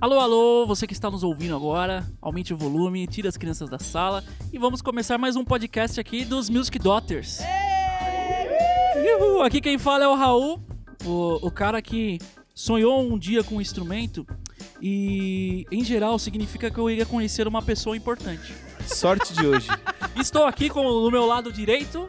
Alô, alô, você que está nos ouvindo agora, aumente o volume, tire as crianças da sala e vamos começar mais um podcast aqui dos Music Daughters. Uhul, aqui quem fala é o Raul, o, o cara que sonhou um dia com um instrumento e, em geral, significa que eu iria conhecer uma pessoa importante. Sorte de hoje. Estou aqui com no meu lado direito,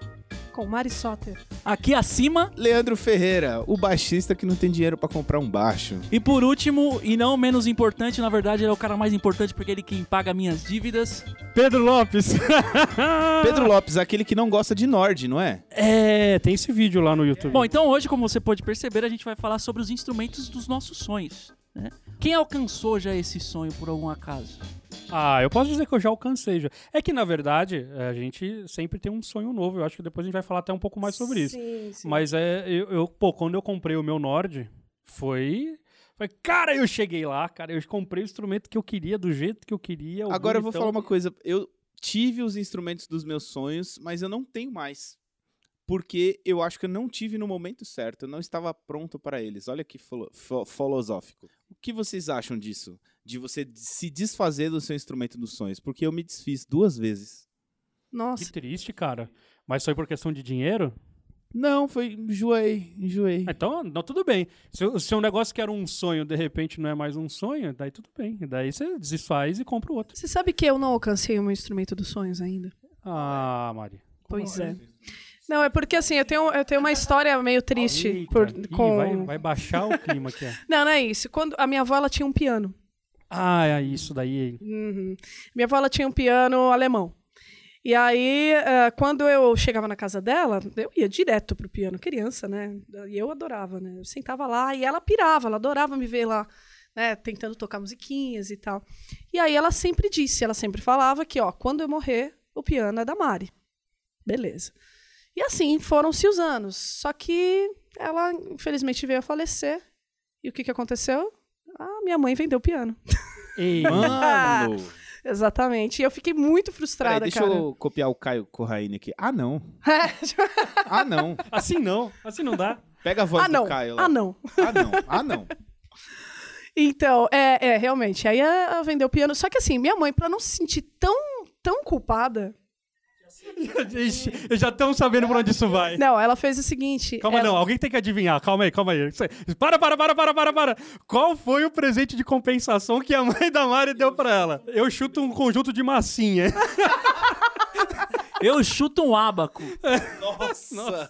Com Mari Soter. aqui acima Leandro Ferreira, o baixista que não tem dinheiro pra comprar um baixo. e por último, e não menos importante, na verdade, ele é o cara mais importante porque ele quem paga minhas dívidas. Pedro Lopes. Pedro Lopes, aquele que não gosta de Nord, não é? É, tem esse vídeo lá no YouTube. Bom, então hoje, como você pode perceber, a gente vai falar sobre os instrumentos dos nossos sonhos. né? Quem alcançou já esse sonho por algum acaso? Ah, eu posso dizer que eu já alcancei já. É que, na verdade, a gente sempre tem um sonho novo. Eu acho que depois a gente vai falar até um pouco mais sobre isso. Sim, sim. Mas é, eu, eu- pô, quando eu comprei o meu Nord, foi. Foi, cara, eu cheguei lá, cara, eu comprei o instrumento que eu queria, do jeito que eu queria. Agora eu vou falar uma coisa. Eu tive os instrumentos dos meus sonhos, mas eu não tenho mais. Porque eu acho que eu não tive no momento certo. Eu não estava pronto para eles. Olha que filosófico. O que vocês acham disso? De você se desfazer do seu instrumento dos sonhos? Porque eu me desfiz duas vezes. Que Nossa. triste, cara. Mas foi por questão de dinheiro? Não, foi. Enjoei, enjoei. Ah, Então, não, tudo bem. Se, o- se um negócio que era um sonho, de repente não é mais um sonho, daí tudo bem. Daí você desfaz e compra o outro. Você sabe que eu não alcancei o meu instrumento dos sonhos ainda? Ah, Mari. Pois é. Não, é porque assim, eu tenho, eu tenho uma história meio triste. Por, ih, com... vai, vai baixar o clima aqui. Não, não é isso. Quando a minha avó ela tinha um piano. Ah, é isso daí. Uhum. Minha avó ela tinha um piano alemão. E aí, eh, quando eu chegava na casa dela, eu ia direto pro piano, criança, né? E eu adorava, né? Eu sentava lá e ela pirava, ela adorava me ver lá, né? Tentando tocar musiquinhas e tal. E aí ela sempre disse, ela sempre falava que, ó, quando eu morrer, o piano é da Mari. Beleza. E assim foram-se os anos. Só que ela, infelizmente, veio a falecer. E o que, que aconteceu? A minha mãe vendeu o piano. Ei, Mano! Exatamente. E eu fiquei muito frustrada, Peraí, deixa cara. eu copiar o Caio Corraine aqui. Ah, não. Ah, não. assim não, assim não dá. Pega a voz ah, não. do Caio lá. Ah, não. Ah, não. Ah, não. Então, é, é, realmente. Aí ela vendeu o piano. Só que assim, minha mãe, pra não se sentir tão, tão culpada, Já estão sabendo por onde isso vai. não, ela fez o seguinte. Calma, ela- não, alguém tem que adivinhar. Calma aí, calma aí. Para, para, para, para, para, para. Qual foi o presente de compensação que a mãe da Mari deu pra ela? Eu chuto um conjunto de massinha. Eu chuto um ábaco. Nossa.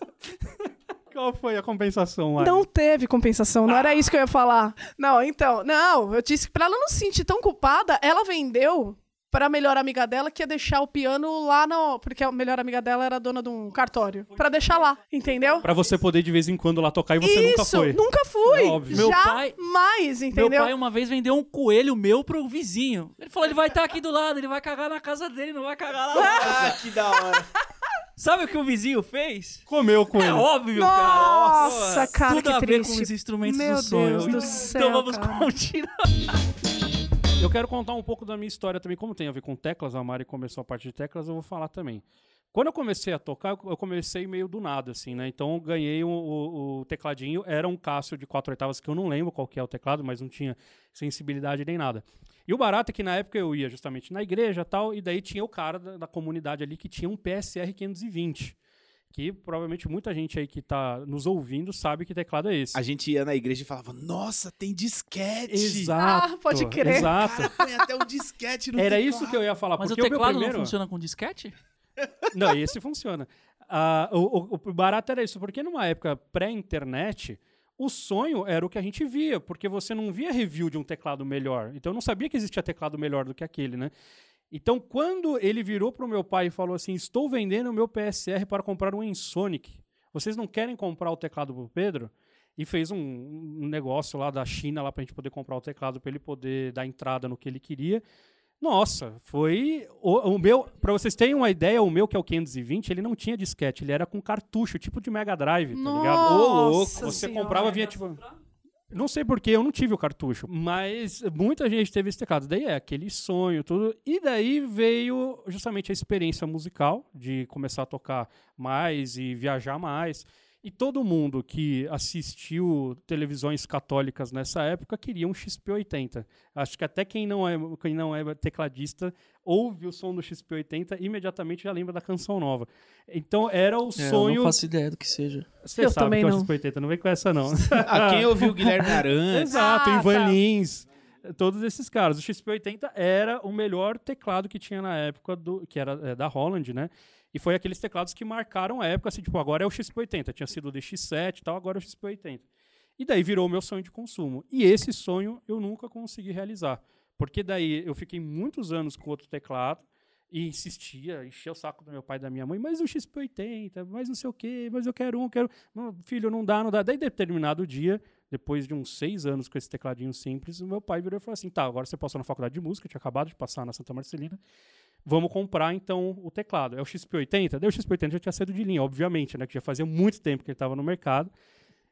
Qual foi a compensação, Mari? Não teve compensação, não era isso que eu ia falar. Não, então, não, eu disse que pra ela não se sentir tão culpada, ela vendeu pra melhor amiga dela que ia deixar o piano lá no. Porque a melhor amiga dela era dona de um cartório. Pra deixar lá, entendeu? Pra você poder de vez em quando lá tocar e você nunca Isso, foi. nunca fui. É óbvio. Meu pai- Jamais, entendeu? Meu pai uma vez vendeu um coelho meu pro vizinho. Ele falou: ele vai estar aqui do lado, ele vai cagar na casa dele, não vai cagar lá. Ah, que da hora. Sabe o que o vizinho fez? Comeu com É ele. óbvio, Nossa, cara. cara, Tudo que a ver triste. com os instrumentos Meu do sonho. Deus do então céu, vamos cara. continuar. Eu quero contar um pouco da minha história também, como tem a ver com teclas, a Mari começou a parte de teclas, eu vou falar também. Quando eu comecei a tocar, eu comecei meio do nada, assim, né? Então eu ganhei o, o- o tecladinho, era um Cássio de quatro oitavas, que eu não lembro qual que é o teclado, mas não tinha sensibilidade nem nada. E o barato é que na época eu ia justamente na igreja tal, e daí tinha o cara da, da comunidade ali que tinha um PSR 520. Que provavelmente muita gente aí que tá nos ouvindo sabe que teclado é esse. A gente ia na igreja e falava, nossa, tem disquete. Exato. Ah, pode crer. Exato. Cara, põe até um disquete no Era teclado. isso que eu ia falar. Mas o teclado primeiro... não funciona com disquete? Não, esse funciona. Ah, o, o- o barato era isso, porque numa época pré-internet, o sonho era o que a gente via, porque você não via review de um teclado melhor. Então eu não sabia que existia teclado melhor do que aquele, né? Então, quando ele virou pro meu pai e falou assim: Estou vendendo o meu PSR para comprar um Ensonic. Vocês não querem comprar o teclado pro Pedro? E fez um, um negócio lá da China lá pra gente poder comprar o teclado para ele poder dar entrada no que ele queria. Nossa, foi o, o meu, para vocês terem uma ideia, o meu que é o 520, ele não tinha disquete, ele era com cartucho, tipo de Mega Drive, tá ligado? Ô, louco. Nossa Você Senhora. comprava vinha tipo não sei porquê, eu não tive o cartucho, mas muita gente teve esse teclado. Daí é aquele sonho, tudo. E daí veio justamente a experiência musical de começar a tocar mais e viajar mais. E todo mundo que assistiu televisões católicas nessa época queria um XP80. Acho que até quem não é, quem não é tecladista ouve o som do XP80 imediatamente já lembra da canção nova. Então era o É, eu sonho. não faço ideia do que seja. Você Eu sabe também que é o não. XP80, não vem com essa não. Ah, quem ouviu o Guilherme Arantes? Exato, Ah, Ivan tá. Lins, todos esses caras. O XP80 era o melhor teclado que tinha na época, do, que era é, da Holland, né? E foi aqueles teclados que marcaram a época, assim, tipo, agora é o XP80. Tinha sido o DX7 e tal, agora é o XP80. E daí virou o meu sonho de consumo. E esse sonho eu nunca consegui realizar. Porque daí eu fiquei muitos anos com outro teclado e insistia, enchia o saco do meu pai e da minha mãe, mas o XP80, mas não sei o quê, mas eu quero um, eu quero. Não, filho, não dá, não dá. Daí, determinado dia, depois de uns seis anos com esse tecladinho simples, o meu pai virou e falou assim: tá, agora você passou na faculdade de música, tinha acabado de passar na Santa Marcelina. Vamos comprar então o teclado. É o XP80? Daí o XP80 já tinha saído de linha, obviamente, né? Que já fazia muito tempo que ele estava no mercado.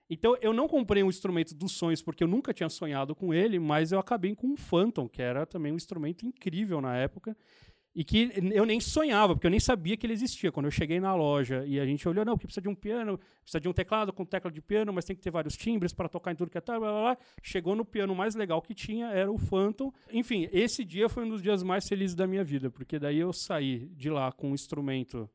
Então eu não comprei um instrumento dos sonhos porque eu nunca tinha sonhado com ele, mas eu acabei com um Phantom, que era também um instrumento incrível na época. E que eu nem sonhava, porque eu nem sabia que ele existia. Quando eu cheguei na loja e a gente olhou, não, porque precisa de um piano, precisa de um teclado com tecla de piano, mas tem que ter vários timbres para tocar em tudo que é tal, blá, blá, blá. Chegou no piano mais legal que tinha, era o Phantom. Enfim, esse dia foi um dos dias mais felizes da minha vida, porque daí eu saí de lá com um instrumento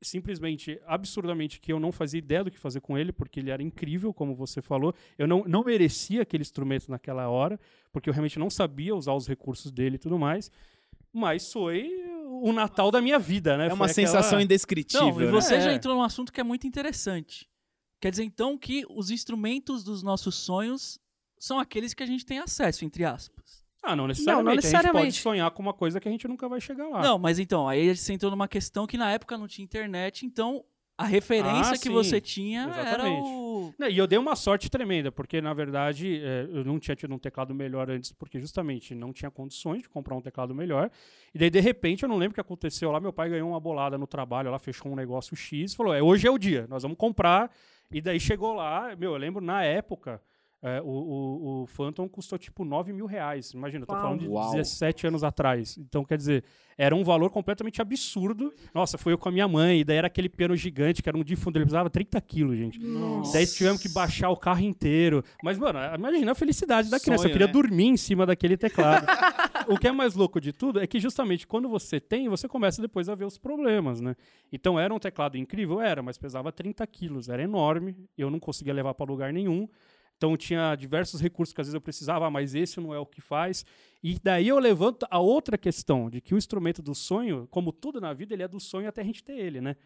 simplesmente, absurdamente, que eu não fazia ideia do que fazer com ele, porque ele era incrível, como você falou. Eu não, não merecia aquele instrumento naquela hora, porque eu realmente não sabia usar os recursos dele e tudo mais. Mas foi o Natal da minha vida, né? É uma Foi sensação aquela... indescritível. Não, e né? você É. já entrou num assunto que é muito interessante. Quer dizer, então, que os instrumentos dos nossos sonhos são aqueles que a gente tem acesso, entre aspas. Ah, não necessariamente. Não, não A gente pode necessariamente. sonhar com uma coisa que a gente nunca vai chegar lá. Não, mas então, aí você entrou numa questão que na época não tinha internet, então a referência Ah, que sim. você tinha era Exatamente. o. Não, E eu dei uma sorte tremenda, porque na verdade é, eu não tinha tido um teclado melhor antes, porque justamente não tinha condições de comprar um teclado melhor. E daí, de repente, eu não lembro o que aconteceu lá. Meu pai ganhou uma bolada no trabalho, ela fechou um negócio X falou: é, hoje é o dia, nós vamos comprar. E daí chegou lá, meu, eu lembro na época. É, o, o, o Phantom custou tipo 9 mil reais. Imagina, eu tô Uau. falando de Uau. 17 anos atrás. Então, quer dizer, era um valor completamente absurdo. Nossa, foi eu com a minha mãe, e daí era aquele piano gigante, que era um de fundo, ele pesava 30 quilos, gente. Nossa. Daí tivemos que baixar o carro inteiro. Mas, mano, imagina a felicidade da criança. Sonho, eu queria né? dormir em cima daquele teclado. o que é mais louco de tudo é que justamente quando você tem, você começa depois a ver os problemas, né? Então era um teclado incrível? Era, mas pesava 30 quilos. Era enorme. Eu não conseguia levar para lugar nenhum. Então tinha diversos recursos que às vezes eu precisava, ah, mas esse não é o que faz. E daí eu levanto a outra questão, de que o instrumento do sonho, como tudo na vida, ele é do sonho até a gente ter ele, né?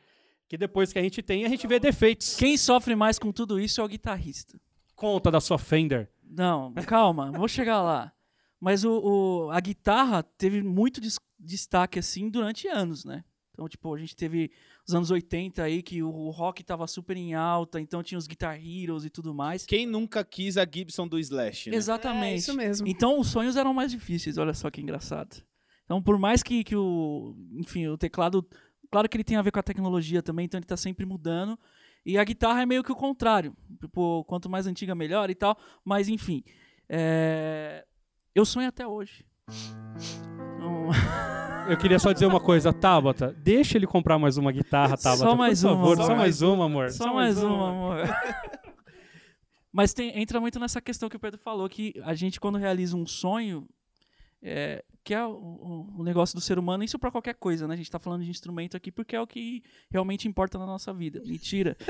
Que depois que a gente tem, a gente vê defeitos. Quem sofre mais com tudo isso é o guitarrista. Conta da sua Fender. Não, calma, vou chegar lá. Mas o, o- a guitarra teve muito des- destaque assim durante anos, né? Então, tipo, a gente teve os anos 80 aí que o rock tava super em alta, então tinha os Guitar Heroes e tudo mais. Quem nunca quis a Gibson do Slash, né? É Exatamente. isso mesmo. Então os sonhos eram mais difíceis, olha só que engraçado. Então, por mais que, que o. Enfim, o teclado. Claro que ele tem a ver com a tecnologia também, então ele tá sempre mudando. E a guitarra é meio que o contrário. Tipo, quanto mais antiga, melhor e tal. Mas, enfim. é, Eu sonho até hoje. Então, Eu queria só dizer uma coisa, Tabata, deixa ele comprar mais uma guitarra, Tabata. Só mais por uma, favor, só só, mais mais uma, amor. Só mais uma, amor. Mas tem- entra muito nessa questão que o Pedro falou, que a gente, quando realiza um sonho, é, que é o, o- negócio do ser humano, isso pra qualquer coisa, né? A gente tá falando de instrumento aqui porque é o que realmente importa na nossa vida. Mentira.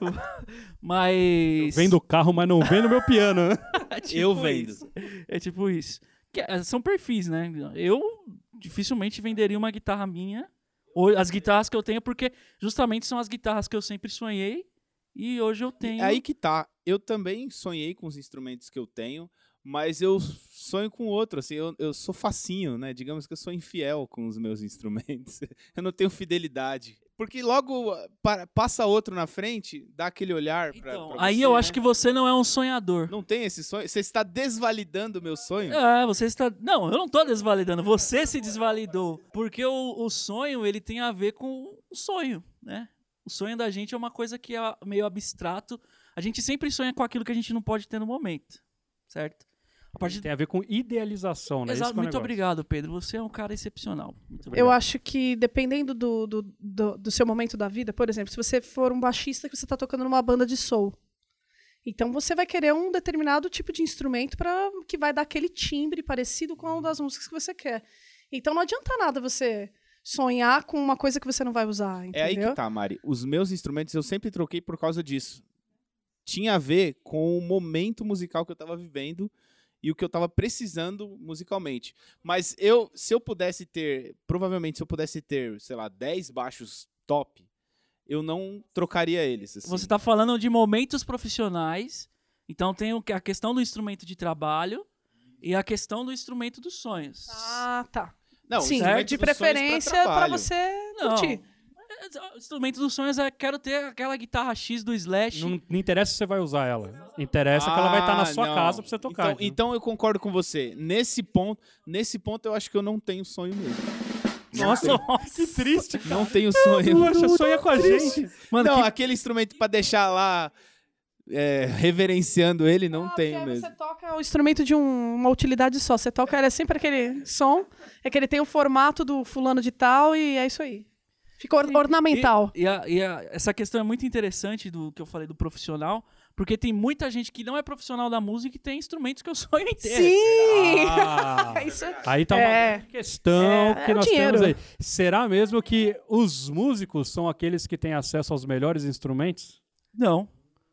Mas. Vendo o carro, mas não vendo meu piano. né? É tipo Eu vendo. isso. É tipo isso. É, são perfis, né? Eu dificilmente venderia uma guitarra minha, ou as guitarras que eu tenho, porque justamente são as guitarras que eu sempre sonhei e hoje eu tenho. É Aí que tá. Eu também sonhei com os instrumentos que eu tenho, mas eu sonho com outro, assim, eu, eu sou facinho, né? Digamos que eu sou infiel com os meus instrumentos. eu não tenho fidelidade. Porque logo ah, pa- passa outro na frente, dá aquele olhar pra, Então, pra aí você, eu né? acho que você não é um sonhador. Não tem esse sonho? Você está desvalidando o meu sonho? É, você está. Não, eu não tô desvalidando. Você se desvalidou. Porque o, o sonho, ele tem a ver com o sonho, né? O sonho da gente é uma coisa que é meio abstrato. A gente sempre sonha com aquilo que a gente não pode ter no momento, certo? A partir Tem a ver com idealização, né? Exato, é muito obrigado, Pedro. Você é um cara excepcional. Eu acho que dependendo do, do, do, do seu momento da vida, por exemplo, se você for um baixista que você está tocando numa banda de soul, então você vai querer um determinado tipo de instrumento para que vai dar aquele timbre parecido com uma das músicas que você quer. Então não adianta nada você sonhar com uma coisa que você não vai usar, entendeu? É aí que tá, Mari. Os meus instrumentos eu sempre troquei por causa disso. Tinha a ver com o momento musical que eu tava vivendo e o que eu tava precisando musicalmente. Mas eu, se eu pudesse ter, provavelmente se eu pudesse ter, sei lá, 10 baixos top, eu não trocaria eles. assim. Você tá falando de momentos profissionais. Então tem o que- a questão do instrumento de trabalho e a questão do instrumento dos sonhos. Ah, tá. Não, Sim, de preferência para você Não. curtir. O instrumento dos sonhos é quero ter aquela guitarra X do Slash. Não, não interessa se você vai usar ela. Interessa que ela vai estar na Ah, sua não. casa pra você tocar. Então, então eu concordo com você. Nesse ponto, nesse ponto eu acho que eu não tenho sonho mesmo. Nossa, que triste, cara. Não tenho sonho. Poxa, sonha com a gente. Mano, não, que- aquele instrumento pra deixar lá é, reverenciando ele, não Ah, aí mesmo. Você toca o instrumento de um- uma utilidade só. Você toca ele é sempre aquele som, é que ele tem o formato do fulano de tal e é isso aí. Fica or- ornamental. E, a- e a- essa questão é muito interessante do que eu falei do profissional, porque tem muita gente que não é profissional da música e tem instrumentos que eu sonho em ter. Sim! Ah, É isso. aí tá uma É. grande questão É, que é nós dinheiro. temos aí. Será mesmo que os músicos são aqueles que têm acesso aos melhores instrumentos? Não.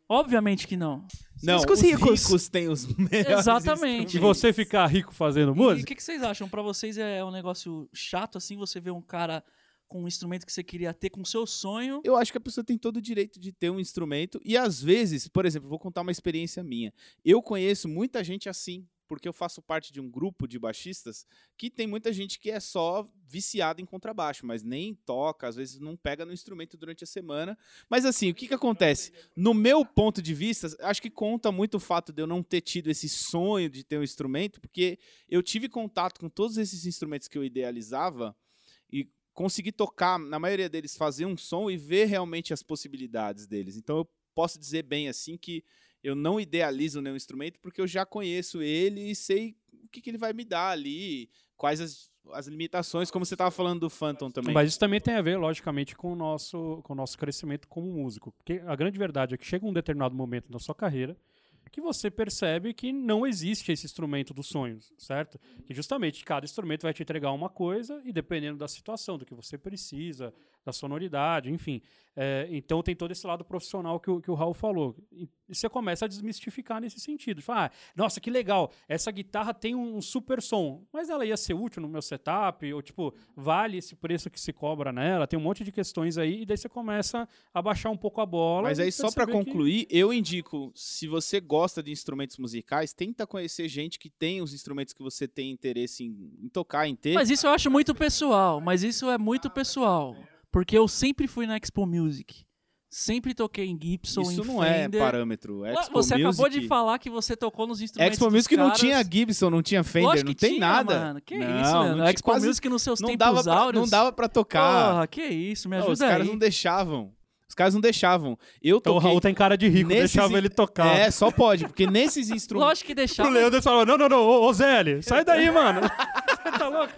Obviamente que não. Não, os ricos. ricos têm os melhores Exatamente. E você ficar rico fazendo E o música? que, que vocês acham? Pra vocês é um negócio chato assim você ver um cara com um instrumento que você queria ter com o seu sonho? Eu acho que a pessoa tem todo o direito de ter um instrumento e às vezes, por exemplo, vou contar uma experiência minha. Eu conheço muita gente assim, porque eu faço parte de um grupo de baixistas que tem muita gente que é só viciada em contrabaixo, mas nem toca, às vezes não pega no instrumento durante a semana. Mas assim, o que que acontece? No meu ponto de vista, acho que conta muito o fato de eu não ter tido esse sonho de ter um instrumento, porque eu tive contato com todos esses instrumentos que eu idealizava e consegui tocar, na maioria deles, fazer um som e ver realmente as possibilidades deles. Então eu posso dizer bem assim que eu não idealizo nenhum instrumento porque eu já conheço ele e sei o que, que ele vai me dar ali, quais as, as limitações, como você estava falando do Phantom também. Mas isso também tem a ver, logicamente, com o, nosso, com o nosso crescimento como músico. Porque a grande verdade é que chega um determinado momento na sua carreira que você percebe que não existe esse instrumento dos sonhos, certo? Que justamente cada instrumento vai te entregar uma coisa e dependendo da situação, do que você precisa, da sonoridade, enfim. É, então tem todo esse lado profissional que o, que o Raul falou. E você começa a desmistificar nesse sentido. Fala, ah, nossa, que legal, essa guitarra tem um super som, mas ela ia ser útil no meu setup, ou tipo, vale esse preço que se cobra nela, tem um monte de questões aí, e daí você começa a baixar um pouco a bola. Mas aí, só para perceber que- concluir, eu indico, se você gosta de instrumentos musicais, tenta conhecer gente que tem os instrumentos que você tem interesse em, em tocar, em ter. Mas isso eu acho muito pessoal, mas isso é muito pessoal. Porque eu sempre fui na Expo Music. Sempre toquei em Gibson, Isso em não é Fender. parâmetro. Ué, Expo você acabou Music- de falar que você tocou nos instrumentos Expo Music não caras. tinha Gibson, não tinha Fender, Lógico não tem tinha, nada. Mano. Que não, isso, mano. não Expo quase- Music nos seus não tempos dava, pra, áureos. não dava pra tocar. Porra, que isso, me Não, ajuda os caras aí. não deixavam. Os caras não deixavam. Eu Então o toquei... Raul tem cara de rico, nesses deixava ele tocar. É, só pode, porque nesses instrumentos... Lógico que O deixava. Leandro falou: não, não, não, ô, ô Zélio, sai daí, mano. Você tá louco?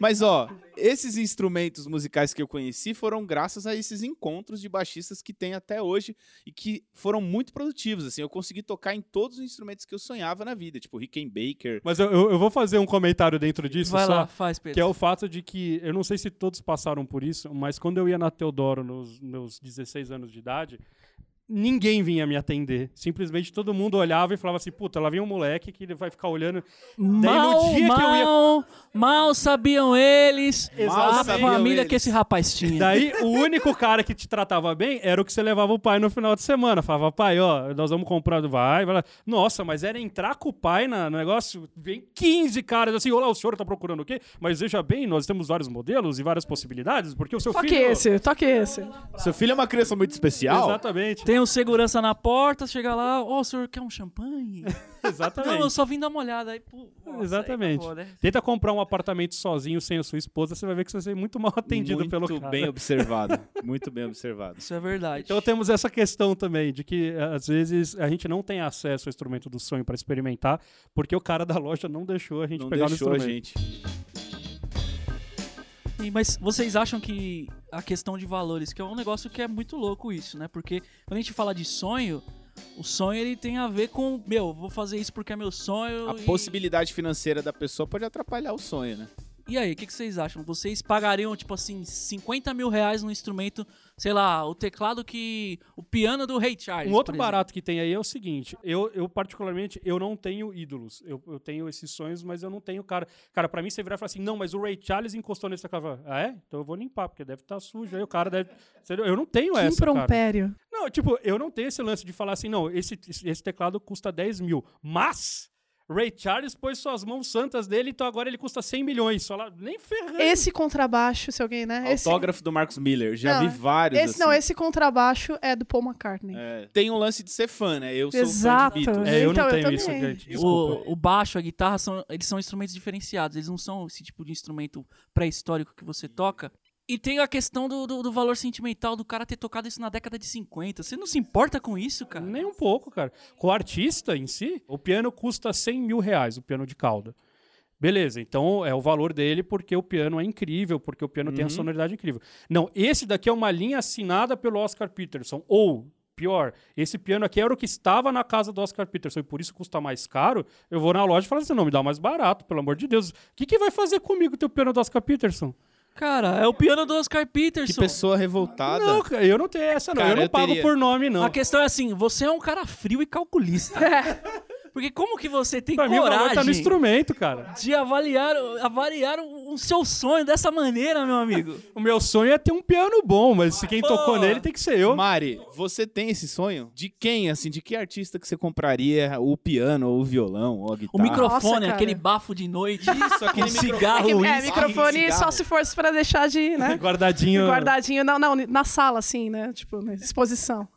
Mas, ó, esses instrumentos musicais que eu conheci foram graças a esses encontros de baixistas que tem até hoje e que foram muito produtivos, assim. Eu consegui tocar em todos os instrumentos que eu sonhava na vida, tipo Rickenbacker. Mas eu, eu- eu vou fazer um comentário dentro disso Vai só. lá, faz, Pedro. Que é o fato de que, eu não sei se todos passaram por isso, mas quando eu ia na Teodoro nos meus 16 anos de idade, ninguém vinha me atender. Simplesmente todo mundo olhava e falava assim, puta, lá vem um moleque que ele vai ficar olhando. Mal, dia que eu ia- mal, mal sabiam eles Mal a sabiam família eles. que esse rapaz tinha. Daí, o único cara que te tratava bem era o que você levava o pai no final de semana. Falava, pai, ó, nós vamos comprar, vai, vai lá. Nossa, mas era entrar com o pai na- no negócio, vem 15 caras assim, olá, o senhor tá procurando o quê? Mas veja bem, nós temos vários modelos e várias possibilidades, porque o seu Toque filho... esse, toque esse. Seu filho é uma criança muito especial? Exatamente, Tem um segurança na porta, chega lá, ô, o senhor quer um champanhe? exatamente. Não, eu só vim dar uma olhada. Aí, pô, nossa, aí Exatamente. acabou, né? Tenta comprar um apartamento sozinho sem a sua esposa, você vai ver que você vai ser muito mal atendido muito pelo cara. bem observado. Muito bem observado. Isso é verdade. Então temos essa questão também, de que às vezes a gente não tem acesso ao instrumento do sonho para experimentar, porque o cara da loja não deixou a gente Não pegar deixou no a instrumento. gente. E- Mas vocês acham que a questão de valores, que é um negócio que é muito louco isso, né? Porque quando a gente fala de sonho, o sonho ele tem a ver com, meu, vou fazer isso porque é meu sonho. A e- possibilidade financeira da pessoa pode atrapalhar o sonho, né? E aí, o que, que vocês acham? Vocês pagariam, tipo assim, 50 mil reais no instrumento, sei lá, o teclado que. O piano do Ray Charles. Um outro barato que tem aí é o seguinte, eu, eu particularmente, eu não tenho ídolos, eu, eu tenho esses sonhos, mas eu não tenho cara. Cara, pra mim você virar e falar assim, não, mas o Ray Charles encostou nesse teclado. Ah, é? Então eu vou limpar, porque deve estar sujo, aí o cara deve... Eu não tenho Que essa, cara. imprompério. Não, tipo, eu não tenho esse lance de falar assim, não, esse, esse esse teclado custa 10 mil, mas Ray Charles pôs suas mãos santas dele, então agora ele custa 100 milhões. Só lá, nem ferrando. Esse contrabaixo, se alguém, né? Esse, Autógrafo do Marcos Miller. Já Não, vi vários esse assim. não, esse contrabaixo é do Paul McCartney. É, tem um lance de ser fã, né? Eu sou Exato. fã de Beatles. É, eu Então, não eu tenho isso, também. gente. Desculpa. O, o baixo, a guitarra, são, eles são instrumentos diferenciados. Eles não são esse tipo de instrumento pré-histórico que você toca. E tem a questão do, do, do valor sentimental do cara ter tocado isso na década de 50. Você não se importa com isso, cara? Nem um pouco, cara. Com o artista em si, o piano custa 100 mil reais, o piano de cauda. Beleza, então é o valor dele porque o piano é incrível, porque o piano tem a sonoridade incrível. Não, esse daqui é uma linha assinada pelo Oscar Peterson. Ou, pior, esse piano aqui era o que estava na casa do Oscar Peterson e por isso custa mais caro. Eu vou na loja e falo assim: não, me dá mais barato, pelo amor de Deus. O que, que vai fazer comigo o teu piano do Oscar Peterson? Cara, é o piano do Oscar Que Peterson. pessoa revoltada. Não, cara, eu não tenho essa, não. Cara, eu não eu pago teria- por nome, não. A questão é assim, você é um cara frio e calculista. Porque como que você tem Pra mim, o valor coragem tá no instrumento, cara. de avaliar, avaliar o, o seu sonho dessa maneira, meu amigo? O meu sonho é ter um piano bom, mas se quem Pô. tocou nele tem que ser eu. Mari, você tem esse sonho? De quem, assim? De que artista que você compraria o piano, ou o violão, ou a O guitarra? microfone, cara. aquele bafo de noite, Isso, aquele um cigarro, É, que- é, microfone cigarro. só se fosse pra deixar de, né? Guardadinho. Guardadinho, não, não, na sala, assim, né? Tipo, na exposição.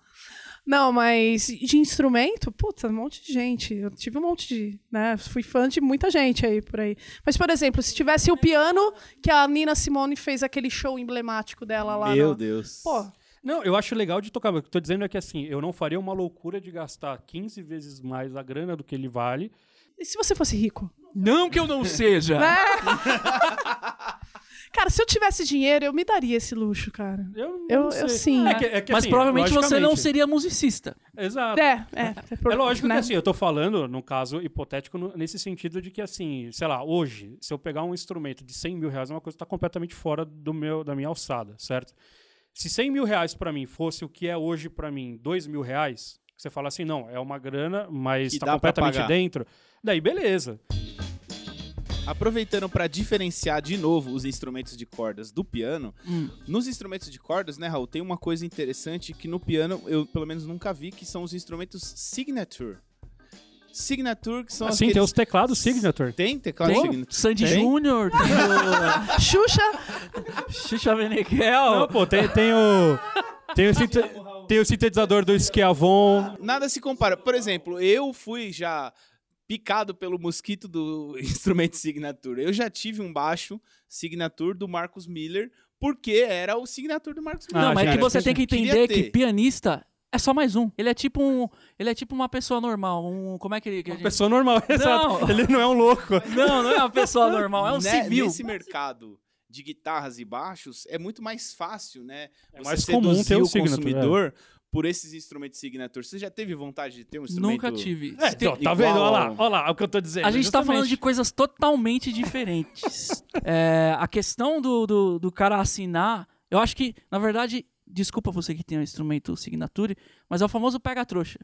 Não, mas de instrumento, puta, um monte de gente. Eu tive um monte de, né? Fui fã de muita gente aí por aí. Mas, por exemplo, se tivesse o piano que a Nina Simone fez aquele show emblemático dela lá. Meu no- Deus. Pô, Não, eu acho legal de tocar. O que eu tô dizendo é que assim, eu não faria uma loucura de gastar 15 vezes mais a grana do que ele vale. e se você fosse rico? Não que eu não seja. Né? Cara, se eu tivesse dinheiro, eu me daria esse luxo, cara. Eu, não Eu- sei. eu sim, É que- é que, Mas assim, provavelmente você não seria musicista. Exato. É, é. É lógico né? que assim, eu tô falando, num caso hipotético, no- nesse sentido de que, assim, sei lá, hoje, se eu pegar um instrumento de 100 mil reais, é uma coisa que tá completamente fora do meu, da minha alçada, certo? Se 100 mil reais pra mim fosse o que é hoje pra mim 2 mil reais, você fala assim, não, é uma grana, mas Que tá completamente dentro, daí beleza. Aproveitando para diferenciar de novo os instrumentos de cordas do piano, Hum. nos instrumentos de cordas, né, Raul, tem uma coisa interessante que no piano eu pelo menos nunca vi, que são os instrumentos signature. Signature, que são Assim, aqueles... tem os teclados Signature. Tem teclado Tem signature? Sandy Tem? Júnior, tem Xuxa, o Xuxa Meneghel. Não, pô, tem, tem o. Tem o, sinte- tem o sintetizador do Schiavon. Nada se compara. Por exemplo, eu fui já picado pelo mosquito do instrumento signature. Eu já tive um baixo signature do Marcus Miller, porque era o signature do Marcus Miller. Ah, Não, mas é que você tem que entender que pianista é só mais um. Ele é tipo um, ele é tipo uma pessoa normal, um, como é que ele que Uma gente- pessoa normal, exato. Ele não é um louco. Não, não é uma pessoa normal, é um Né, civil. Nesse mercado de guitarras e baixos, é muito mais fácil, né? É você mais comum ter o o signature, consumidor por esses instrumentos signature. Você já teve vontade de ter um instrumento? Nunca tive. É, Tem- tá vendo? Olha lá, olha lá o que eu tô dizendo. A gente tá falando de justamente. coisas totalmente diferentes. É, a questão do, do, do cara assinar, eu acho que, na verdade, desculpa você que tem um instrumento signature, mas é o famoso pega-trouxa.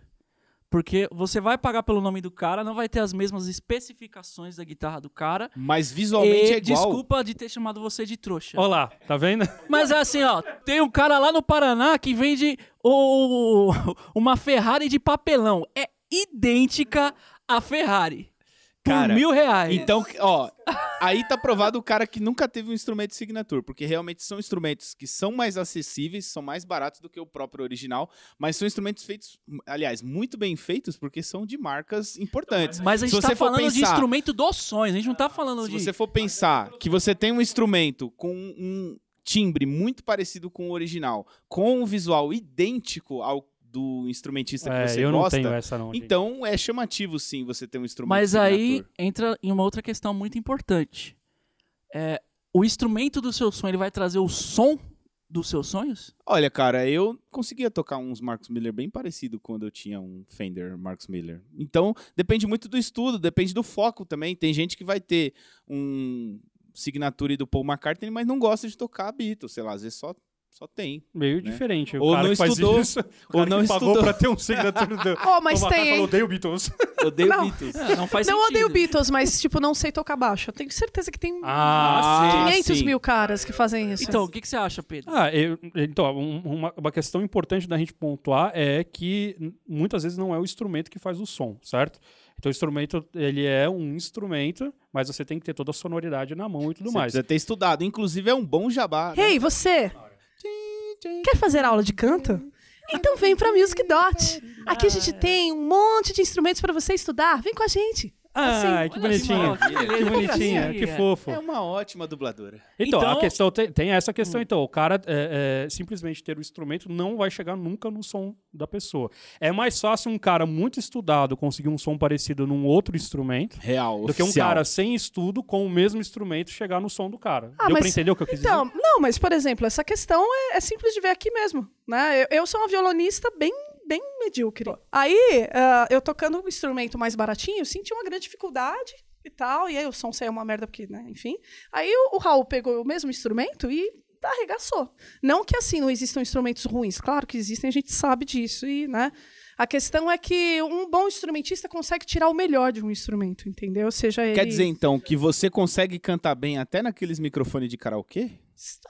Porque você vai pagar pelo nome do cara, não vai ter as mesmas especificações da guitarra do cara. Mas visualmente e é igual. desculpa de ter chamado você de trouxa. Olha lá, tá vendo? Mas é assim, ó, tem um cara lá no Paraná que vende o, uma Ferrari de papelão. É idêntica à Ferrari. Por Cara, mil reais. Então, ó, Aí tá provado o cara que nunca teve um instrumento signature, porque realmente são instrumentos que são mais acessíveis, são mais baratos do que o próprio original, mas são instrumentos feitos, aliás, muito bem feitos, porque são de marcas importantes. Mas a Se gente tá você for falando de pensar- instrumento dos sonhos, a gente não tá falando Se de. você for pensar que você tem um instrumento com um timbre muito parecido com o original, com um visual idêntico ao do instrumentista que É, você eu não gosta, tenho essa não, gente. então é chamativo sim você ter um instrumento Mas aí entra em uma outra questão muito importante. É, o instrumento do seu sonho, ele vai trazer o som dos seus sonhos? Olha, cara, eu conseguia tocar uns Marcus Miller bem parecido quando eu tinha um Fender Marcus Miller. Então, depende muito do estudo, depende do foco também. Tem gente que vai ter um signature do Paul McCartney, mas não gosta de tocar Beatles, sei lá, às vezes só, só tem. Meio né? diferente. O Ou cara não que faz estudou, isso, o ou não que pagou estudou. pra ter um signature do... Oh, mas tem, falou, odeio Beatles. Odeio Não. Beatles. É, não faz não sentido. odeio Beatles, mas, tipo, não sei tocar baixo. Eu tenho certeza que tem Ah, 500 sim. mil caras que fazem isso. Então, o que, que você acha, Pedro? Ah, eu- então, um- uma, uma questão importante da gente pontuar é que muitas vezes não é o instrumento que faz o som, certo? Então o instrumento, ele é um instrumento, mas você tem que ter toda a sonoridade na mão e tudo Você mais. precisa ter estudado. Inclusive, é um bom jabá. né? Hey, você! Quer fazer aula de canto? Então vem pra Music Dot. Aqui a gente tem um monte de instrumentos pra você estudar. Vem com a gente. Ah, que Olha bonitinho. que Que bonitinha, que que fofo. É uma ótima dubladora. Então, Então- a questão tem, tem essa questão, Hum. então. O cara é, é, simplesmente ter o instrumento não vai chegar nunca no som da pessoa. É mais fácil um cara muito estudado conseguir um som parecido num outro instrumento Real, do que um oficial. cara sem estudo com o mesmo instrumento chegar no som do cara. Ah, Deu pra mas- entender o que eu quis Então, dizer? não, mas, por exemplo, essa questão é, é simples de ver aqui mesmo. Né? Eu, eu sou uma violonista bem, bem medíocre. Aí, ah, eu tocando um instrumento mais baratinho, senti uma grande dificuldade e tal. E aí o som saiu uma merda, porque, né, enfim. Aí o, o Raul pegou o mesmo instrumento e arregaçou. Não que assim não existam instrumentos ruins, claro que existem, a gente sabe disso. E, né? A questão é que um bom instrumentista consegue tirar o melhor de um instrumento, entendeu? Seja ele. Quer dizer, então, que você consegue cantar bem até naqueles microfones de karaokê?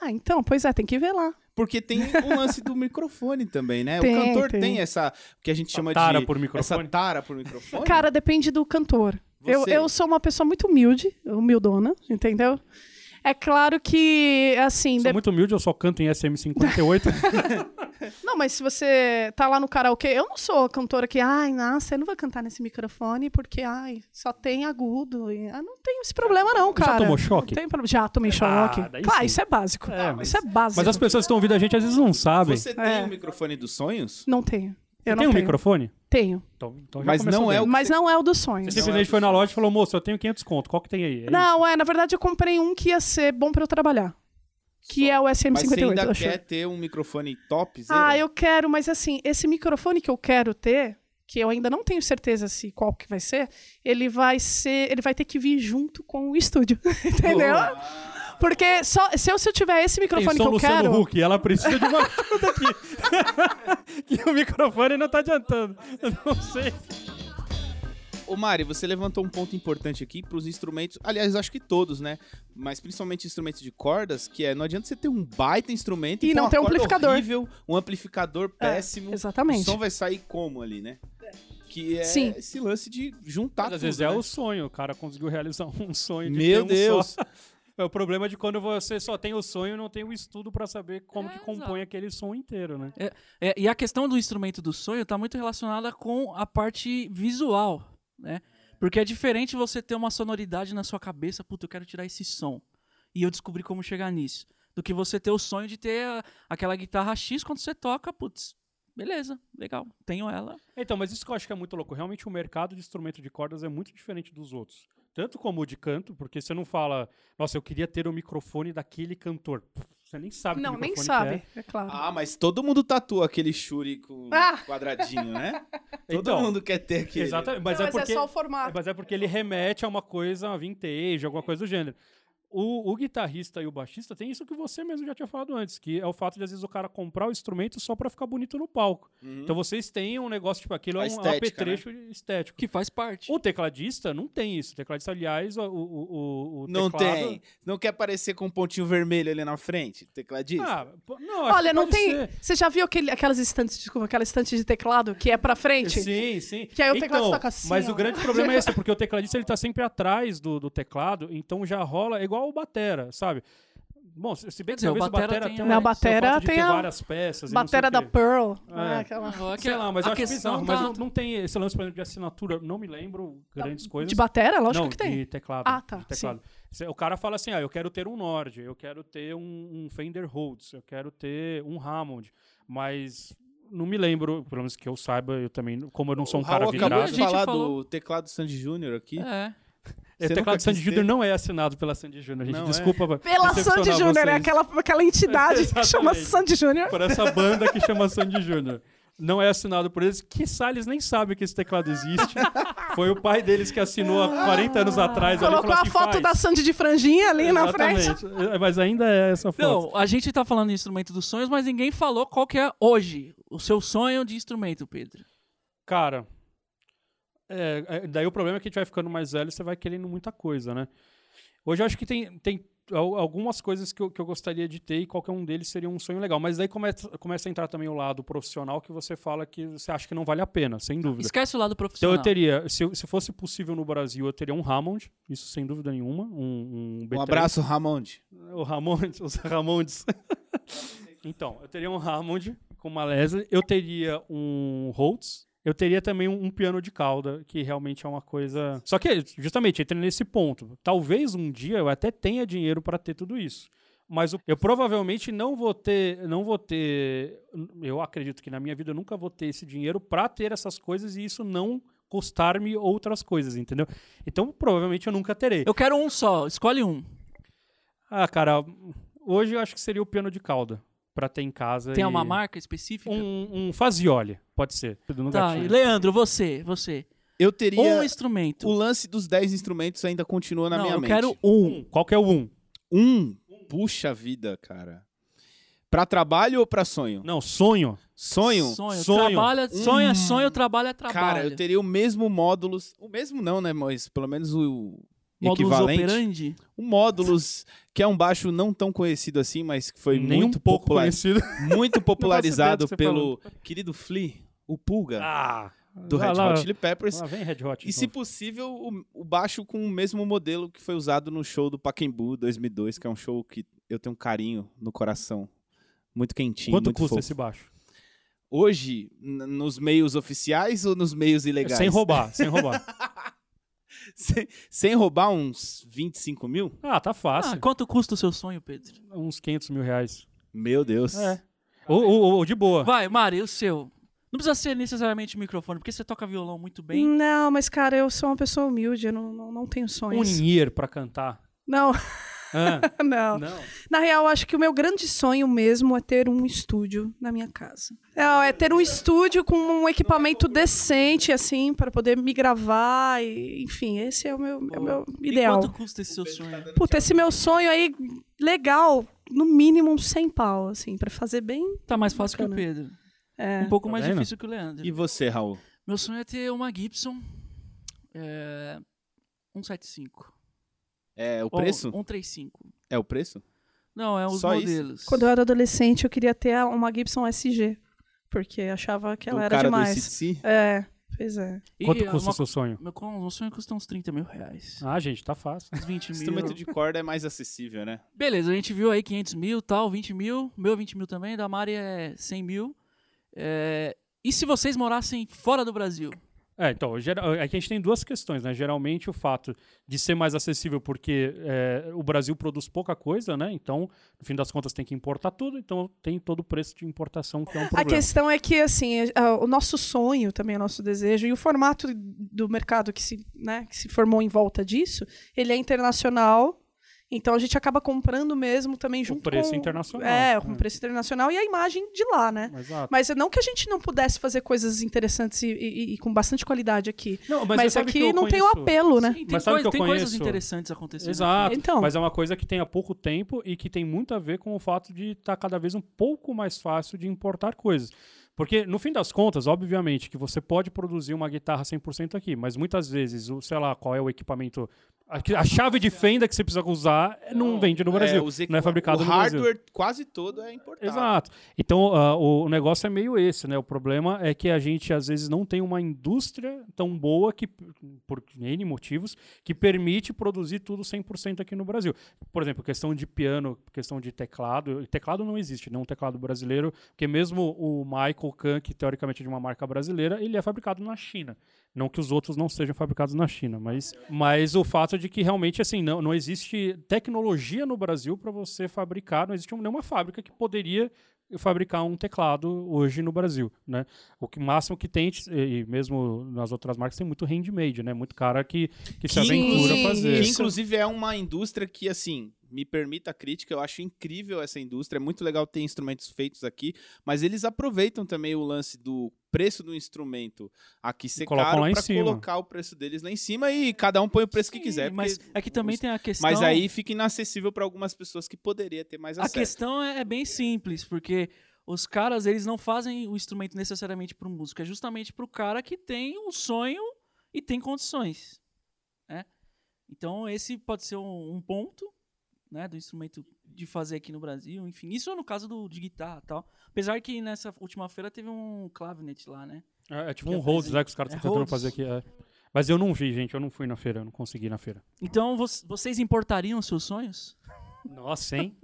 Ah, então, pois é, tem que ver lá. Porque tem o lance do microfone também, né? Tem, o cantor tem. tem. essa, o que a gente chama tara de... por microfone? Essa tara por microfone? Cara, depende do cantor. Eu, eu sou uma pessoa muito humilde, humildona, entendeu? É claro que, assim. Sou de- muito humilde, eu só canto em SM58. Não, mas se você tá lá no karaokê, eu não sou a cantora que, ai, nossa, você não vai cantar nesse microfone porque, ai, só tem agudo. E, ah, não tem esse problema, não, cara. tomou choque? Não tem problema. Já tomei choque. Ah, daí claro, sim. isso é básico. É, mas- Isso é básico. Mas as pessoas que estão ouvindo a gente às vezes não sabem. Você tem É. o microfone dos sonhos? Não tenho. Eu tem um tenho. microfone? Tenho. Então, então já Mas não é o- Mas não é o dos sonhos. Você simplesmente foi na loja e falou, moço, eu tenho 500 conto, qual que tem aí? É isso? Não, é, na verdade eu comprei um que ia ser bom pra eu trabalhar. Que é o Mas você SM58. ainda quer ter um microfone top? Ah, eu quero, mas assim, esse microfone que eu quero ter, que eu ainda não tenho certeza se qual que vai ser, ele vai ser, ele vai ter que vir junto com o estúdio, entendeu? Porque só se eu, se eu tiver esse Tem microfone que som eu Luciano quero, Huck, ela precisa de uma ajuda aqui. que o microfone não tá adiantando. Eu não sei. Ô Mari, você levantou um ponto importante aqui para os instrumentos, aliás, acho que todos, né? Mas principalmente instrumentos de cordas, que é não adianta você ter um baita instrumento E pôr não ter um amplificador. horrível, um amplificador péssimo. O exatamente. som vai sair como ali, né? Que é Sim. esse lance de juntar Mas às tudo, vezes é né? o sonho, o cara conseguiu realizar um sonho de Meu ter um Deus. só. É o problema de quando você só tem o sonho e não tem o estudo pra saber como É, que compõe aquele som inteiro, né? É, e a questão do instrumento do sonho tá muito relacionada com a parte visual, né? Porque é diferente você ter uma sonoridade na sua cabeça, puta, eu quero tirar esse som. E eu descobri como chegar nisso. Do que você ter o sonho de ter a- aquela guitarra X quando você toca, putz, beleza, legal, tenho ela. Então, mas isso que eu acho que é muito louco. Realmente o mercado de instrumento de cordas é muito diferente dos outros. Tanto como o de canto, porque você não fala, nossa, eu queria ter o microfone daquele cantor. Você nem sabe que não, nem sabe, que é claro. Ah, mas todo mundo tatua aquele shuri com Ah! quadradinho, né? Todo Então, mundo quer ter é. aquele. Exatamente, mas, Não, é mas porque, é só o formato. mas é porque ele remete a uma coisa vintage, alguma coisa do gênero. O, o guitarrista e o baixista tem isso que você mesmo já tinha falado antes, que é o fato de às vezes o cara comprar o instrumento só pra ficar bonito no palco. Então vocês têm um negócio tipo aquilo A é um estética, apetrecho estético. Que faz parte. O tecladista não tem isso. O tecladista, aliás, o, o, o, Não teclado... tem. Não quer aparecer com um pontinho vermelho ali na frente, tecladista? Ah, não, acho Olha, que não pode tem. ser. Você já viu aquele, aquelas estantes, desculpa, aquela estante de teclado que é pra frente? Sim, sim. Que aí o teclado então, toca assim, Mas ó. o grande problema é esse, porque o tecladista ele tá sempre atrás do, do teclado, então já rola é igual o batera, sabe? Bom, se bem que dizer, talvez o batera batera tem tem a- Não, o batera tem a- várias peças Batera da. Pearl. É. né, aquela- Sei lá, mas a eu acho bizarro, mas tá- não, não tem esse lance, por exemplo, de assinatura, não me lembro grandes coisas. De batera? Lógico não, que tem. de teclado. Ah, tá, teclado. O cara fala assim, ah, eu quero ter um Nord, eu quero ter um, um Fender Rhodes, eu quero ter um Hammond, mas não me lembro, pelo menos que eu saiba, eu também, como eu não sou um o cara Raul acabou vidrado... de A gente falar falou- do teclado Sandy Júnior aqui. É. É, o teclado Sandy Júnior ter? não é assinado pela Sandy Júnior, gente. Não é? Desculpa. Pela decepcionar Sandy Júnior, é vocês. aquela, aquela entidade que chama Exatamente. Sandy Júnior. Por essa banda que chama Sandy Júnior. Não é assinado por eles. Que eles nem sabem que esse teclado existe. Foi o pai deles que assinou há 40 anos atrás. Colocou falou a assim, foto "Faz". da Sandy de franjinha ali na frente. Exatamente. É, Mas ainda é essa foto. Não, a gente tá falando de instrumento dos sonhos, mas ninguém falou qual que é hoje o seu sonho de instrumento, Pedro. Cara, é, é, daí o problema é que a gente vai ficando mais velho e você vai querendo muita coisa, né? Hoje eu acho que tem, tem al- algumas coisas que eu, que eu gostaria de ter e qualquer um deles seria um sonho legal. Mas daí começa, começa a entrar também o lado profissional que você fala que você acha que não vale a pena, sem dúvida. Esquece o lado Então profissional. eu teria, se, se fosse possível no Brasil, eu teria um Hammond, isso sem dúvida nenhuma. Um, um, Um B3. abraço, Ramonde. O Ramondes, os Ramondes. então, eu teria um Hammond com uma Leslie, eu teria um Rhodes, eu teria também um, um piano de cauda, que realmente é uma coisa. Só que, justamente, entra nesse ponto. Talvez um dia eu até tenha dinheiro para ter tudo isso. Mas o- eu provavelmente não vou ter, não vou ter, eu acredito que na minha vida eu nunca vou ter esse dinheiro para ter essas coisas e isso não custar-me outras coisas, entendeu? Então, provavelmente eu nunca terei. Eu quero um só, escolhe um. Ah, cara, hoje eu acho que seria o piano de cauda pra ter em casa. Tem e- uma marca específica? Um, um Fazioli, pode ser. No Tá, e Leandro, você, você. Eu teria. Um instrumento. O lance dos 10 instrumentos ainda continua na Não, minha eu mente. quero um. Um. Qual que é o um? Um. Puxa vida, cara. Pra trabalho ou pra sonho? Não, sonho. Sonho? Sonho. Sonho. Trabalha, sonho é Hum. sonho, trabalho é trabalho. Cara, eu teria o mesmo módulos. O mesmo não, né? Mas pelo menos o Módulos equivalente. operandi. O módulos, que é um baixo não tão conhecido assim, mas que foi Nem muito, um pouco popular- conhecido. muito popularizado pelo querido Flea, o Pulga, Ah, do Red lá, Hot Chili Peppers. Lá vem Red Hot. E então. se possível, o, o baixo com o mesmo modelo que foi usado no show do Pacaembu 2002, que é um show que eu tenho um carinho no coração. Muito quentinho, Quanto muito custa fofo. esse baixo? Hoje, nos meios oficiais ou nos meios ilegais? Sem roubar, sem roubar. sem, sem roubar uns 25 mil? Ah, tá fácil. Ah, quanto custa o seu sonho, Pedro? Uns 500 mil reais. Meu Deus. É. Ou, ou- ou de boa. Vai, Mari, o seu. Não precisa ser necessariamente microfone, porque você toca violão muito bem. Não, mas, cara, eu sou uma pessoa humilde, eu não, não, não tenho Um sonhos. Nier pra cantar. Não, Ah, não. não. Na real, acho que o meu grande sonho mesmo é ter um estúdio na minha casa. É, é ter um estúdio com um equipamento decente, assim, para poder me gravar. E, enfim, esse é o meu, é o meu E ideal. quanto custa esse seu sonho? Puta, esse meu sonho aí, legal, no mínimo uns 100 pau, assim, para fazer bem. Tá mais fácil que o Bacana. Pedro. É. Um pouco Tá mais vendo? difícil que o Leandro. E você, Raul? Meu sonho é ter uma Gibson é, 175. É o preço? 135. É o preço? Não, é os Só isso? modelos. Quando eu era adolescente, eu queria ter uma Gibson SG, porque achava que ela o era cara do demais. ICDC? É, pois é. E Quanto é custa o seu sonho? Meu, meu sonho custa uns 30 mil reais. Ah, gente, tá fácil. Uns 20 mil. Instrumento de corda é mais acessível, né? Beleza, a gente viu aí 500 mil, tal, 20 mil. Meu 20 mil também, da Mari é 100 mil. É, E se vocês morassem fora do Brasil? É, então, geral- aqui a gente tem duas questões, né? Geralmente o fato de ser mais acessível porque é, o Brasil produz pouca coisa, né? Então, no fim das contas, tem que importar tudo, então tem todo o preço de importação que é um A problema. questão é que, assim, a- o nosso sonho também, o nosso desejo, e o formato do mercado que se, né, que se formou em volta disso, ele é internacional. Então a gente acaba comprando mesmo também junto preço com internacional. É, com É. o preço internacional e a imagem de lá, né? Exato. Mas não que a gente não pudesse fazer coisas interessantes e, e- e com bastante qualidade aqui. Não, Mas, que aqui não tem o conheço- apelo, né? Sim, tem, Mas sabe coi- que eu tem coisas conheço- interessantes acontecendo. Exato. Então. Mas é uma coisa que tem há pouco tempo e que tem muito a ver com o fato de estar cada vez um pouco mais fácil de importar coisas. Porque, no fim das contas, obviamente, que você pode produzir uma guitarra 100% aqui, mas muitas vezes, o, sei lá, qual é o equipamento. A, a chave de fenda que você precisa usar não, vende no Brasil. os equi- não é fabricado o no Brasil. hardware quase todo é importado. Exato. Então, ah, o, o negócio é meio esse, né? O problema é que a gente, às vezes, não tem uma indústria tão boa, que, por N motivos, que permite produzir tudo 100% aqui no Brasil. Por exemplo, questão de piano, questão de teclado. Teclado não existe, não um teclado brasileiro, porque mesmo o Michael Kahn, que teoricamente é de uma marca brasileira, ele é fabricado na China. Não que os outros não sejam fabricados na China, mas, mas o fato de que realmente assim não, não existe tecnologia no Brasil para você fabricar, não existe nenhuma fábrica que poderia fabricar um teclado hoje no Brasil, né? O que máximo que tem e mesmo nas outras marcas tem muito handmade, né? Muito cara que, que se Que aventura a inclusive- fazer. Que Isso. inclusive é uma indústria que, assim, me permita a crítica, eu acho incrível essa indústria. É muito legal ter instrumentos feitos aqui, mas eles aproveitam também o lance do preço do instrumento aqui ser caro cima. colocar o preço deles lá em cima e cada um põe o preço que Sim, quiser. Mas é que também os- tem a questão. Mas aí fica inacessível para algumas pessoas que poderia ter mais A acesso. questão é é bem simples, porque os caras, eles não fazem o instrumento necessariamente pro músico, é justamente pro cara que tem um sonho e tem condições, né? Então esse pode ser um, um ponto, né, do instrumento de fazer aqui no Brasil, enfim. Isso no caso do de guitarra e tal. Apesar que nessa última feira teve um clavinet lá, né? É, é tipo Que um Rhodes, apresenta- né? Que os caras é estão tentando Rhodes. fazer aqui. é. Mas eu não vi, gente. Eu não fui na feira. Eu não consegui na feira. Então vo- vocês importariam os seus sonhos? Nossa, hein?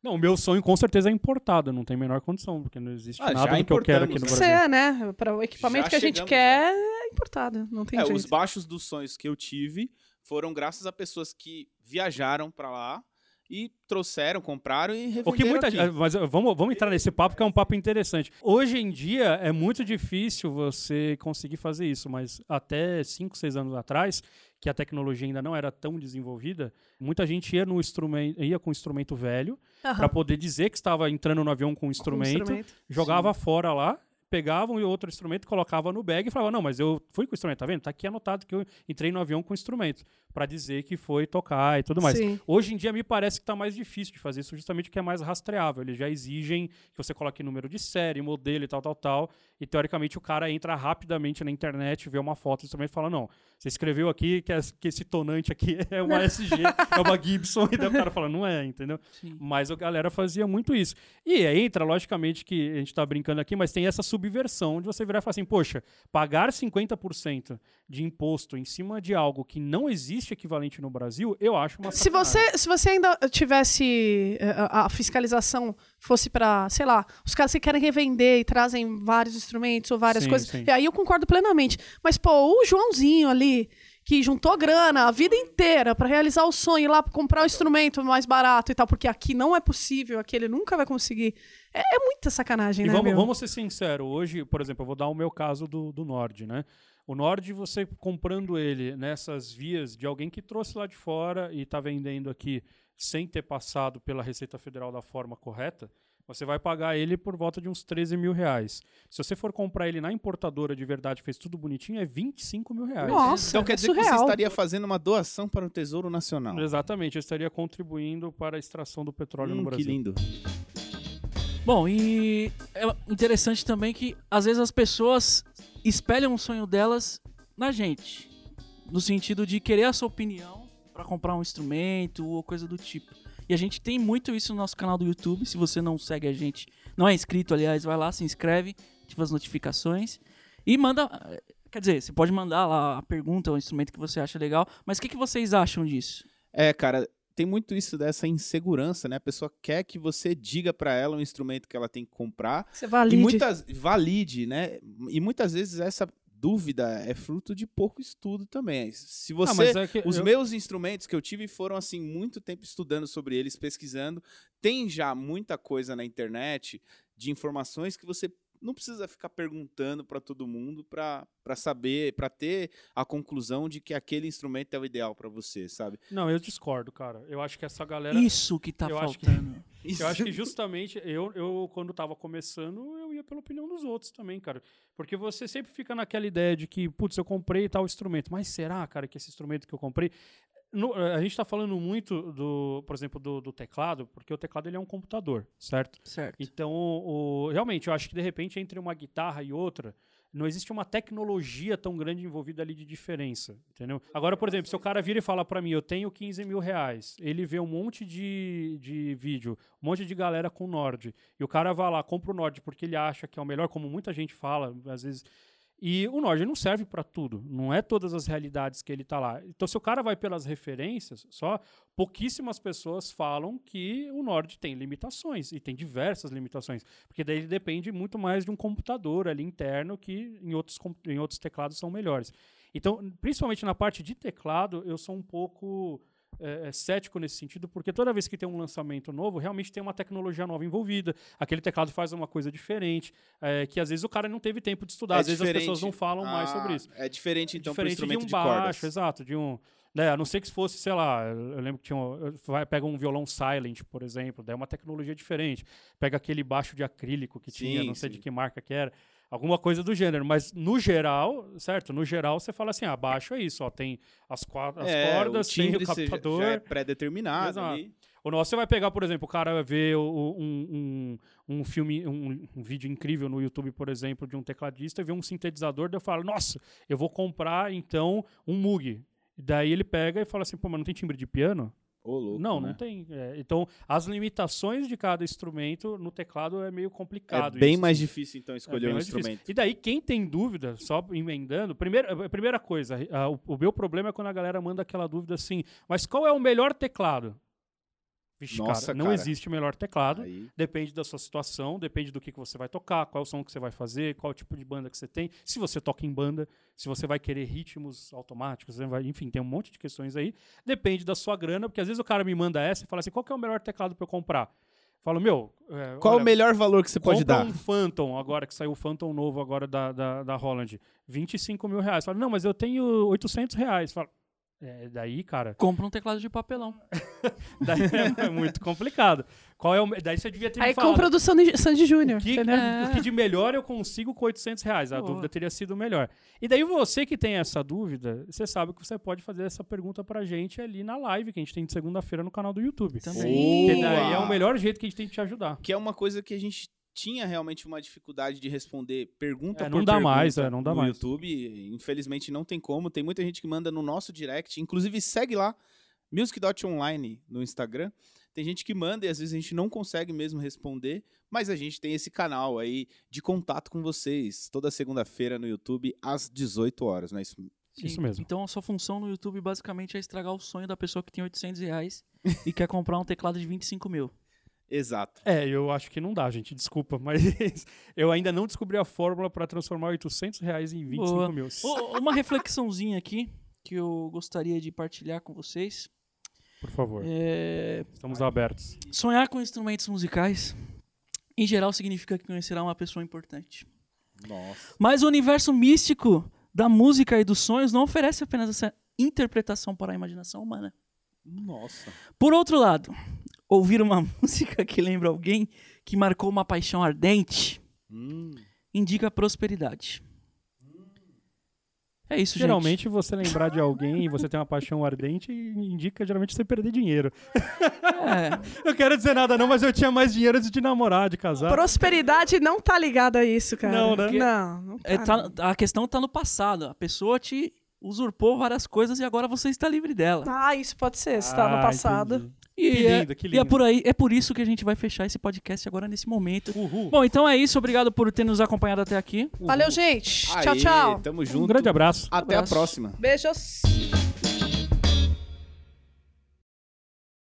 Não, o meu sonho com certeza é importado. Não tem a menor condição, porque não existe Ah, nada já do que eu quero aqui no Brasil. Você, né? Para o equipamento Já que a gente quer é importado. Não tem É, jeito. os baixos dos sonhos que eu tive foram graças a pessoas que viajaram para lá e trouxeram, compraram e revenderam O que muita aqui. gente, mas uh, vamos, vamos entrar nesse papo que é um papo interessante. Hoje em dia é muito difícil você conseguir fazer isso, mas até 5, 6 anos atrás, que a tecnologia ainda não era tão desenvolvida, muita gente ia no instrumento, ia com um instrumento velho Aham. para poder dizer que estava entrando no avião com um Com o instrumento, jogava fora lá, pegavam e outro instrumento, colocava no bag e falava: "Não, mas eu fui com o instrumento, tá vendo? Tá aqui anotado que eu entrei no avião com o instrumento", para dizer que foi tocar e tudo mais. Sim. Hoje em dia me parece que está mais difícil de fazer isso, justamente porque é mais rastreável. Eles já exigem que você coloque número de série, modelo e tal, tal, tal. E teoricamente o cara entra rapidamente na internet, vê uma foto e fala: não, você escreveu aqui que, es- que esse tonante aqui é uma SG, é uma Gibson, e daí o cara fala, não é, entendeu? Sim. Mas a galera fazia muito isso. E aí entra, logicamente, que a gente está brincando aqui, mas tem essa subversão de você virar e falar assim, poxa, pagar 50% de imposto em cima de algo que não existe equivalente no Brasil, eu acho uma Se sacanagem. você, se você ainda tivesse eh, a, a fiscalização fosse para, sei lá, os caras que querem revender e trazem vários instrumentos ou várias Sim, coisas, sim. e aí eu concordo plenamente. Mas pô, o Joãozinho ali que juntou grana a vida inteira para realizar o sonho ir lá pra comprar um instrumento mais barato e tal, porque aqui não é possível, aqui ele nunca vai conseguir. É, é muita sacanagem, E né, vamos, meu? vamos ser sinceros, hoje, por exemplo, eu vou dar o meu caso do, do Nord, né? O Nord, você comprando ele nessas vias de alguém que trouxe lá de fora e está vendendo aqui sem ter passado pela Receita Federal da forma correta, você vai pagar ele por volta de uns 13 mil reais. Se você for comprar ele na importadora de verdade, fez tudo bonitinho, é 25 mil reais. Nossa, Então quer é dizer que você estaria fazendo uma doação para o Tesouro Nacional. Exatamente, eu estaria contribuindo para a extração do petróleo no Hum, que Brasil. lindo. Bom, e é interessante também que às vezes as pessoas espelham o sonho delas na gente, no sentido de querer a sua opinião para comprar um instrumento ou coisa do tipo. E a gente tem muito isso no nosso canal do YouTube. Se você não segue a gente, não é inscrito, aliás, vai lá, se inscreve, ativa as notificações e manda. Quer dizer, você pode mandar lá a pergunta, o instrumento que você acha legal. Mas o que, que vocês acham disso? É, cara, tem muito isso dessa insegurança, né? A pessoa quer que você diga para ela o instrumento que ela tem que comprar Você valide. e muitas valide, né? E muitas vezes essa dúvida é fruto de pouco estudo também. Se você Ah, é que Os eu- meus instrumentos que eu tive foram assim muito tempo estudando sobre eles, pesquisando. Tem já muita coisa na internet de informações que você não precisa ficar perguntando para todo mundo para saber, para ter a conclusão de que aquele instrumento é o ideal para você, sabe? Não, eu discordo, cara. Eu acho que essa galera. Isso que tá Eu acho que- faltando. Eu acho que justamente eu, eu, quando tava começando, eu ia pela opinião dos outros também, cara. Porque você sempre fica naquela ideia de que, putz, eu comprei tal instrumento, mas será, cara, que esse instrumento que eu comprei. No- a gente tá falando muito do, por exemplo, do, do teclado, porque o teclado ele é um computador, certo? Certo. Então, o, realmente, eu acho que de repente entre uma guitarra e outra, não existe uma tecnologia tão grande envolvida ali de diferença, entendeu? Agora, por exemplo, se o cara vira e fala pra mim, eu tenho 15 mil reais, ele vê um monte de, de vídeo, um monte de galera com Nord, e o cara vai lá, compra o Nord porque ele acha que é o melhor, como muita gente fala, às vezes. E o Nord não serve pra tudo, não é todas as realidades que ele tá lá. Então, se o cara vai pelas referências, só pouquíssimas pessoas falam que o Nord tem limitações, e tem diversas limitações, porque daí ele depende muito mais de um computador ali interno que em outros, em outros teclados são melhores. Então, principalmente na parte de teclado, eu sou um pouco é, é, cético nesse sentido, porque toda vez que tem um lançamento novo, realmente tem uma tecnologia nova envolvida, aquele teclado faz uma coisa diferente, é, que às vezes o cara não teve tempo de estudar, É às vezes as pessoas não falam mais sobre Ah, isso É diferente então pro diferente de instrumento um de, baixo, cordas. exato, de um, né, a não ser que fosse, sei lá, eu lembro que tinha um, vai pega um violão silent, por exemplo, daí é uma tecnologia diferente. Pega aquele baixo de acrílico que tinha, Sim, não sei sim. de que marca que era, alguma coisa do gênero, mas no geral, certo? No geral você fala assim, ah, baixo é isso, ó, tem as, as É, cordas, o tem o já- captador. já é pré-determinado. O nosso você vai pegar, por exemplo, o cara vê um, um, um filme, um, um vídeo incrível no YouTube, por exemplo, de um tecladista e vê um sintetizador, daí eu falo, nossa, eu vou comprar então um Moog. Daí ele pega e fala assim, pô, mas não tem timbre de piano? Ô, louco, não, né? não tem. É, então, as limitações de cada instrumento no teclado é meio É complicado. bem isso, mais difícil então É escolher bem um mais difícil. instrumento. E daí, quem tem dúvida, só emendando, primeira, primeira coisa, a- o, o meu problema é quando a galera manda aquela dúvida assim, mas qual é o melhor teclado? Vixe, Nossa, cara, não cara. existe melhor teclado. Aí, Depende da sua situação, depende do que, que você vai tocar, qual é o som que você vai fazer, qual é o tipo de banda que você tem, se você toca em banda, se você vai querer ritmos automáticos, vai- enfim, tem um monte de questões aí. Depende da sua grana, porque às vezes o cara me manda essa e fala assim: qual que é o melhor teclado para eu comprar? Falo, meu. é, qual olha, o melhor valor que você pode dar? um Phantom, agora que saiu o Phantom novo agora da, da, da Holland, 25 mil reais. Fala, não, mas eu tenho 800 reais. Fala, é, daí, cara, Compra um teclado de papelão. daí é muito complicado. Qual é o, daí você devia ter me Aí falado. compra do Sandy, Sandy Júnior, O que, entendeu? o que de melhor eu consigo com 800 reais? A Boa. dúvida teria sido melhor. E daí você que tem essa dúvida, você sabe que você pode fazer essa pergunta pra gente ali na live que a gente tem de segunda-feira no canal do YouTube. Também. Daí é o melhor jeito que a gente tem de te ajudar. Que é uma coisa que a gente tinha realmente uma dificuldade de responder pergunta É, por não dá pergunta mais, é, não dá no mais. YouTube. Infelizmente não tem como. Tem muita gente que manda no nosso direct. Inclusive segue lá, music.online no Instagram. Tem gente que manda e às vezes a gente não consegue mesmo responder, mas a gente tem esse canal aí de contato com vocês toda segunda-feira no YouTube às 18 horas, não é isso? Isso mesmo. Então a sua função no YouTube basicamente é estragar o sonho da pessoa que tem 800 reais e quer comprar um teclado de 25 mil. Exato. É, eu acho que não dá, gente. Desculpa, mas eu ainda não descobri a fórmula pra transformar 800 reais em 25 Boa. mil. Ô, Uma reflexãozinha aqui que eu gostaria de partilhar com vocês. Por favor, É, estamos abertos. Sonhar com instrumentos musicais, em geral, significa que conhecerá uma pessoa importante. Nossa. Mas o universo místico da música e dos sonhos não oferece apenas essa interpretação para a imaginação humana. Nossa. Por outro lado, ouvir uma música que lembra alguém que marcou uma paixão ardente Hum. indica prosperidade. É isso, Geralmente você lembrar de alguém e você ter uma paixão ardente indica geralmente você perder dinheiro. gente. É, Eu quero dizer nada não, mas eu tinha mais dinheiro antes de namorar, de casar. Prosperidade não tá ligada a isso, cara. Não, né? Não, não tá. é, tá- a questão tá no passado. A pessoa te usurpou várias coisas e agora você está livre dela. Ah, isso pode ser. Se tá no Ah, passado. entendi. E, Que é, lindo, que e é lindo. por aí, é por isso que a gente vai fechar esse podcast agora nesse momento. Uhul. Bom, então é isso. Obrigado por ter nos acompanhado até aqui. Valeu, gente. Tchau, Aê, tchau. Tamo Um junto. grande abraço. Até a Abraço. próxima. Beijos.